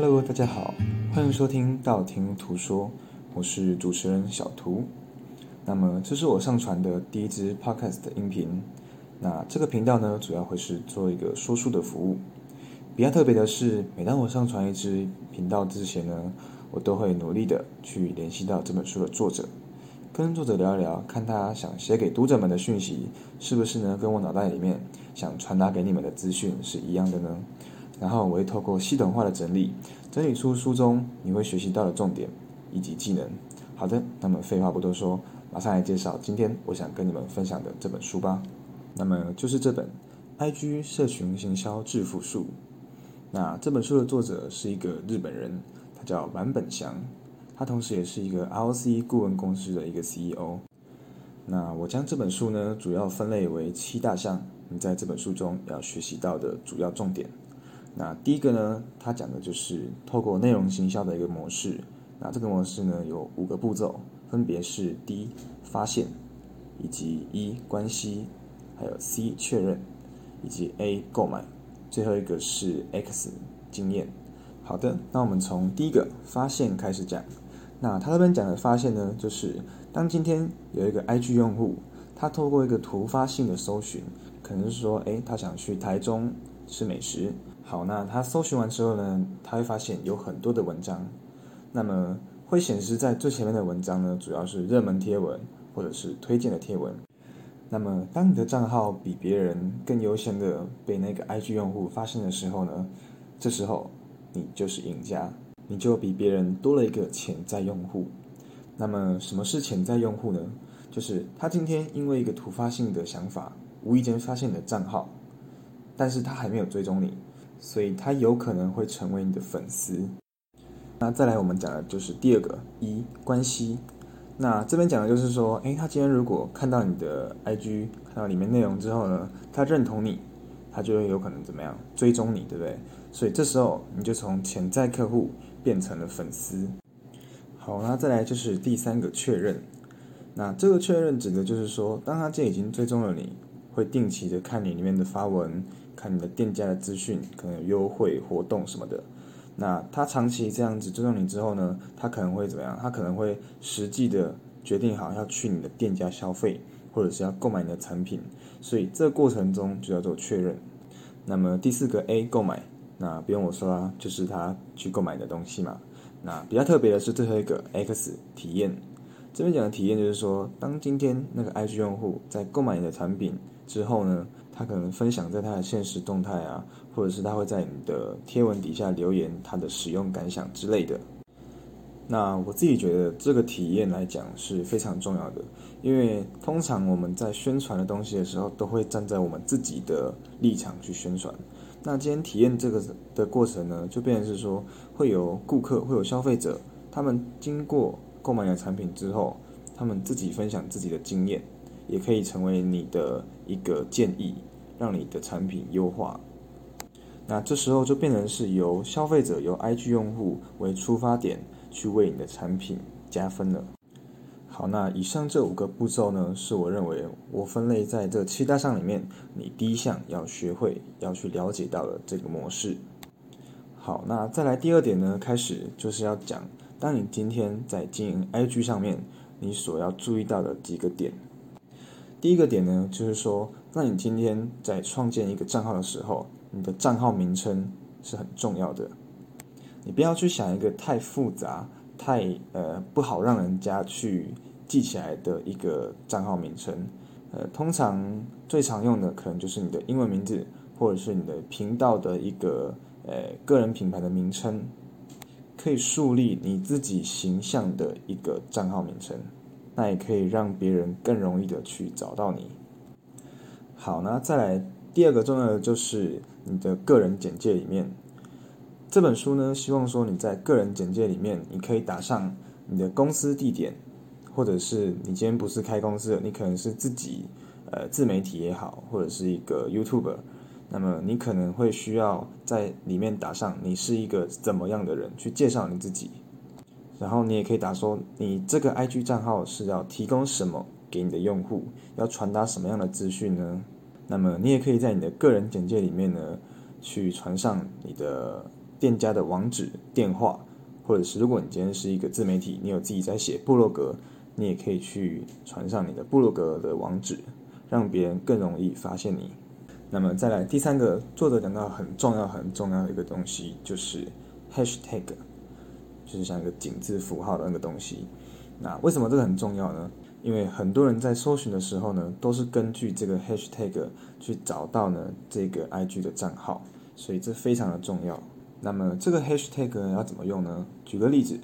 Hello，大家好，欢迎收听道听途说，我是主持人小图。那么，这是我上传的第一支 Podcast 的音频。那这个频道呢，主要会是做一个说书的服务。比较特别的是，每当我上传一支频道之前呢，我都会努力的去联系到这本书的作者，跟作者聊一聊，看他想写给读者们的讯息，是不是呢，跟我脑袋里面想传达给你们的资讯是一样的呢？然后我会透过系统化的整理，整理出书中你会学习到的重点以及技能。好的，那么废话不多说，马上来介绍今天我想跟你们分享的这本书吧。那么就是这本《IG 社群行销致富术》。那这本书的作者是一个日本人，他叫坂本祥，他同时也是一个 ROC 顾问公司的一个 CEO。那我将这本书呢，主要分类为七大项，你在这本书中要学习到的主要重点。那第一个呢，他讲的就是透过内容行销的一个模式。那这个模式呢，有五个步骤，分别是：：D，发现；以及一关系；还有 C 确认；以及 A 购买；最后一个是 X 经验。好的，那我们从第一个发现开始讲。那他这边讲的发现呢，就是当今天有一个 IG 用户，他透过一个突发性的搜寻，可能是说，诶，他想去台中吃美食。好，那他搜寻完之后呢，他会发现有很多的文章，那么会显示在最前面的文章呢，主要是热门贴文或者是推荐的贴文。那么当你的账号比别人更优先的被那个 IG 用户发现的时候呢，这时候你就是赢家，你就比别人多了一个潜在用户。那么什么是潜在用户呢？就是他今天因为一个突发性的想法，无意间发现你的账号，但是他还没有追踪你。所以他有可能会成为你的粉丝。那再来，我们讲的就是第二个一关系。那这边讲的就是说，诶，他今天如果看到你的 IG，看到里面内容之后呢，他认同你，他就会有可能怎么样追踪你，对不对？所以这时候你就从潜在客户变成了粉丝。好，那再来就是第三个确认。那这个确认指的就是说，当他今天已经追踪了你，会定期的看你里面的发文。看你的店家的资讯，可能有优惠活动什么的。那他长期这样子追踪你之后呢，他可能会怎么样？他可能会实际的决定好要去你的店家消费，或者是要购买你的产品。所以这个过程中就叫做确认。那么第四个 A 购买，那不用我说啦，就是他去购买的东西嘛。那比较特别的是最后一个 X 体验。这边讲的体验就是说，当今天那个 IG 用户在购买你的产品之后呢？他可能分享在他的现实动态啊，或者是他会在你的贴文底下留言他的使用感想之类的。那我自己觉得这个体验来讲是非常重要的，因为通常我们在宣传的东西的时候，都会站在我们自己的立场去宣传。那今天体验这个的过程呢，就变成是说会有顾客、会有消费者，他们经过购买了产品之后，他们自己分享自己的经验，也可以成为你的一个建议。让你的产品优化，那这时候就变成是由消费者、由 IG 用户为出发点去为你的产品加分了。好，那以上这五个步骤呢，是我认为我分类在这七大项里面，你第一项要学会、要去了解到的这个模式。好，那再来第二点呢，开始就是要讲，当你今天在经营 IG 上面，你所要注意到的几个点。第一个点呢，就是说。那你今天在创建一个账号的时候，你的账号名称是很重要的。你不要去想一个太复杂、太呃不好让人家去记起来的一个账号名称。呃，通常最常用的可能就是你的英文名字，或者是你的频道的一个呃个人品牌的名称，可以树立你自己形象的一个账号名称。那也可以让别人更容易的去找到你。好，那再来第二个重要的就是你的个人简介里面，这本书呢，希望说你在个人简介里面，你可以打上你的公司地点，或者是你今天不是开公司的，你可能是自己呃自媒体也好，或者是一个 YouTuber，那么你可能会需要在里面打上你是一个怎么样的人，去介绍你自己，然后你也可以打说你这个 IG 账号是要提供什么。给你的用户要传达什么样的资讯呢？那么你也可以在你的个人简介里面呢，去传上你的店家的网址、电话，或者是如果你今天是一个自媒体，你有自己在写部落格，你也可以去传上你的部落格的网址，让别人更容易发现你。那么再来第三个，作者讲到很重要很重要的一个东西，就是 hashtag，就是像一个井字符号的那个东西。那为什么这个很重要呢？因为很多人在搜寻的时候呢，都是根据这个 hashtag 去找到呢这个 IG 的账号，所以这非常的重要。那么这个 hashtag 要怎么用呢？举个例子，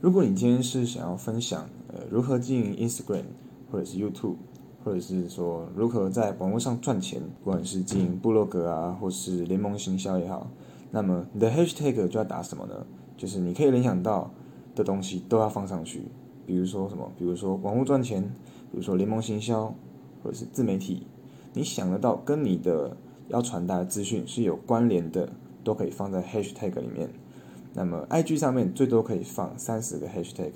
如果你今天是想要分享呃如何经营 Instagram 或者是 YouTube。或者是说如何在网络上赚钱，不管是经营部落格啊，或是联盟行销也好，那么你的 hashtag 就要打什么呢？就是你可以联想到的东西都要放上去，比如说什么，比如说网络赚钱，比如说联盟行销，或者是自媒体，你想得到跟你的要传达的资讯是有关联的，都可以放在 hashtag 里面。那么 IG 上面最多可以放三十个 hashtag，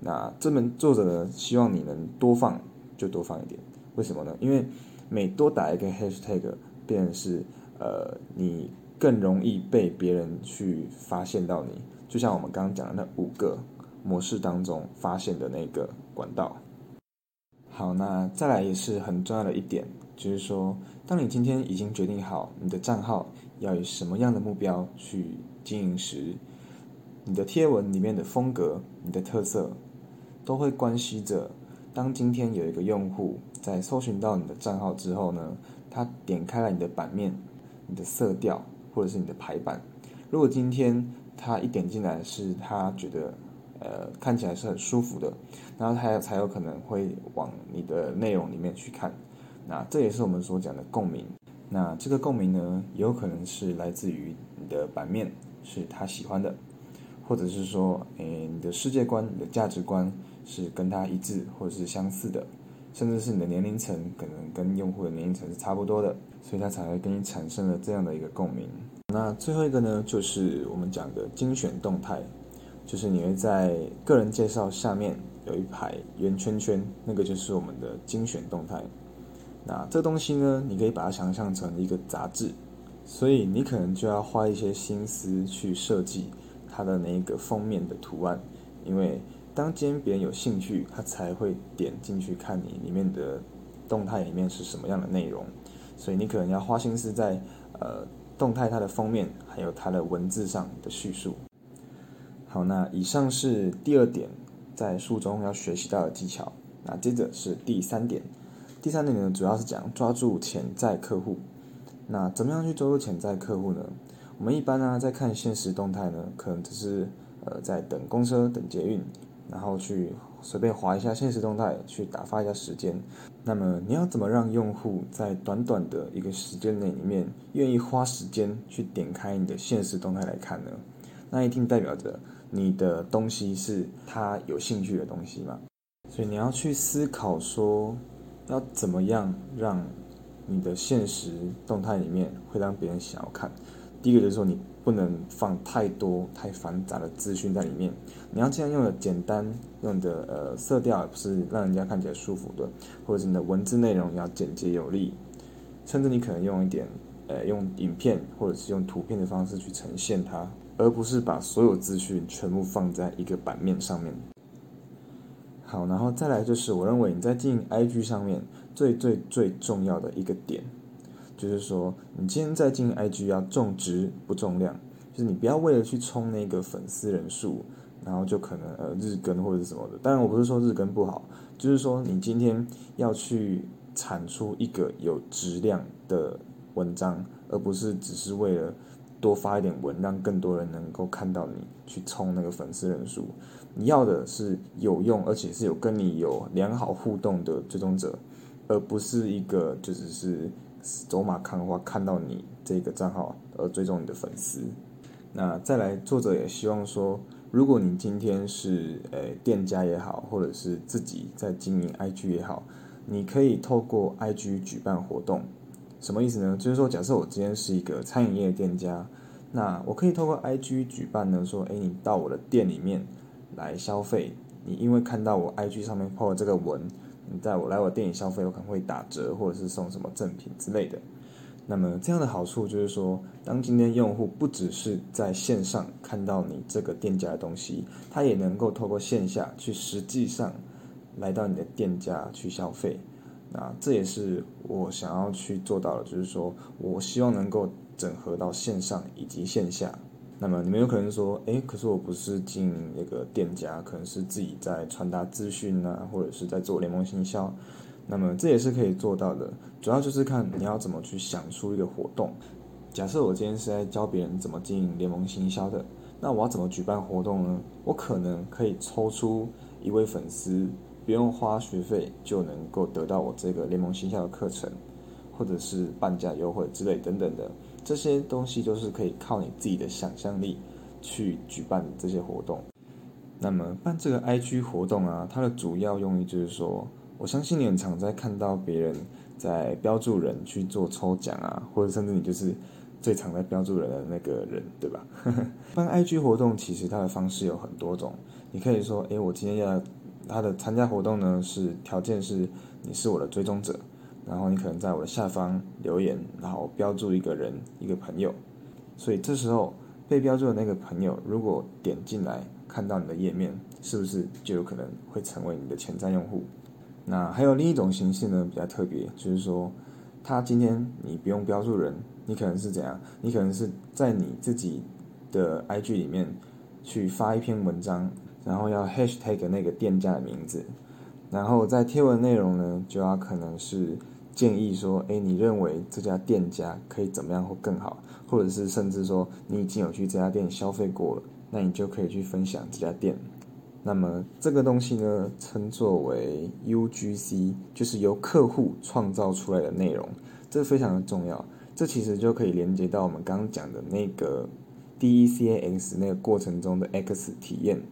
那这本作者呢，希望你能多放。就多放一点，为什么呢？因为每多打一个 hashtag，便是呃，你更容易被别人去发现到你。就像我们刚刚讲的那五个模式当中发现的那个管道。好，那再来也是很重要的一点，就是说，当你今天已经决定好你的账号要以什么样的目标去经营时，你的贴文里面的风格、你的特色，都会关系着。当今天有一个用户在搜寻到你的账号之后呢，他点开了你的版面、你的色调或者是你的排版。如果今天他一点进来是他觉得呃看起来是很舒服的，然后他才有可能会往你的内容里面去看。那这也是我们所讲的共鸣。那这个共鸣呢，也有可能是来自于你的版面是他喜欢的，或者是说，诶，你的世界观、你的价值观。是跟他一致或者是相似的，甚至是你的年龄层可能跟用户的年龄层是差不多的，所以他才会跟你产生了这样的一个共鸣。那最后一个呢，就是我们讲的精选动态，就是你会在个人介绍下面有一排圆圈圈，那个就是我们的精选动态。那这东西呢，你可以把它想象成一个杂志，所以你可能就要花一些心思去设计它的那个封面的图案，因为。当今天别人有兴趣，他才会点进去看你里面的动态里面是什么样的内容，所以你可能要花心思在呃动态它的封面还有它的文字上的叙述。好，那以上是第二点在书中要学习到的技巧。那接着是第三点，第三点呢主要是讲抓住潜在客户。那怎么样去抓住潜在客户呢？我们一般呢在看现实动态呢，可能只是呃在等公车、等捷运。然后去随便划一下现实动态，去打发一下时间。那么你要怎么让用户在短短的一个时间内里面，愿意花时间去点开你的现实动态来看呢？那一定代表着你的东西是他有兴趣的东西嘛？所以你要去思考说，要怎么样让你的现实动态里面会让别人想要看。第一个就是说你。不能放太多太繁杂的资讯在里面，你要尽量用的简单，用的呃色调不是让人家看起来舒服的，或者是你的文字内容要简洁有力，甚至你可能用一点呃用影片或者是用图片的方式去呈现它，而不是把所有资讯全部放在一个版面上面。好，然后再来就是我认为你在经营 IG 上面最最最重要的一个点。就是说，你今天在进 IG 要重质不重量，就是你不要为了去冲那个粉丝人数，然后就可能呃日更或者什么的。当然，我不是说日更不好，就是说你今天要去产出一个有质量的文章，而不是只是为了多发一点文，让更多人能够看到你去冲那个粉丝人数。你要的是有用，而且是有跟你有良好互动的追踪者，而不是一个就只是。走马看花，看到你这个账号而追踪你的粉丝。那再来，作者也希望说，如果你今天是呃店家也好，或者是自己在经营 IG 也好，你可以透过 IG 举办活动。什么意思呢？就是说，假设我今天是一个餐饮业店家，那我可以透过 IG 举办呢，说，哎，你到我的店里面来消费，你因为看到我 IG 上面破了这个文。你在我来我店里消费，有可能会打折，或者是送什么赠品之类的。那么这样的好处就是说，当今天用户不只是在线上看到你这个店家的东西，他也能够透过线下去实际上来到你的店家去消费。那这也是我想要去做到的，就是说我希望能够整合到线上以及线下。那么你们有可能说，诶，可是我不是进那个店家，可能是自己在传达资讯啊，或者是在做联盟行销。那么这也是可以做到的，主要就是看你要怎么去想出一个活动。假设我今天是在教别人怎么经营联盟行销的，那我要怎么举办活动呢？我可能可以抽出一位粉丝，不用花学费就能够得到我这个联盟行销的课程，或者是半价优惠之类等等的，这些东西都是可以靠你自己的想象力去举办这些活动。那么办这个 IG 活动啊，它的主要用意就是说。我相信你很常在看到别人在标注人去做抽奖啊，或者甚至你就是最常在标注人的那个人，对吧？办 IG 活动其实它的方式有很多种，你可以说，诶，我今天要他的参加活动呢，是条件是你是我的追踪者，然后你可能在我的下方留言，然后标注一个人一个朋友，所以这时候被标注的那个朋友如果点进来看到你的页面，是不是就有可能会成为你的潜在用户？那还有另一种形式呢，比较特别，就是说，他今天你不用标注人，你可能是怎样？你可能是在你自己的 IG 里面去发一篇文章，然后要 Hashtag 那个店家的名字，然后在贴文内容呢，就要可能是建议说，哎，你认为这家店家可以怎么样或更好，或者是甚至说你已经有去这家店消费过了，那你就可以去分享这家店。那么这个东西呢，称作为 UGC，就是由客户创造出来的内容，这非常的重要。这其实就可以连接到我们刚刚讲的那个 DECAX 那个过程中的 X 体验。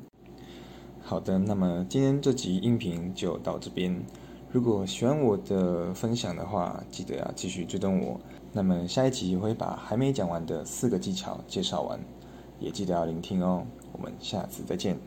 好的，那么今天这集音频就到这边。如果喜欢我的分享的话，记得要继续追踪我。那么下一集会把还没讲完的四个技巧介绍完，也记得要聆听哦。我们下次再见。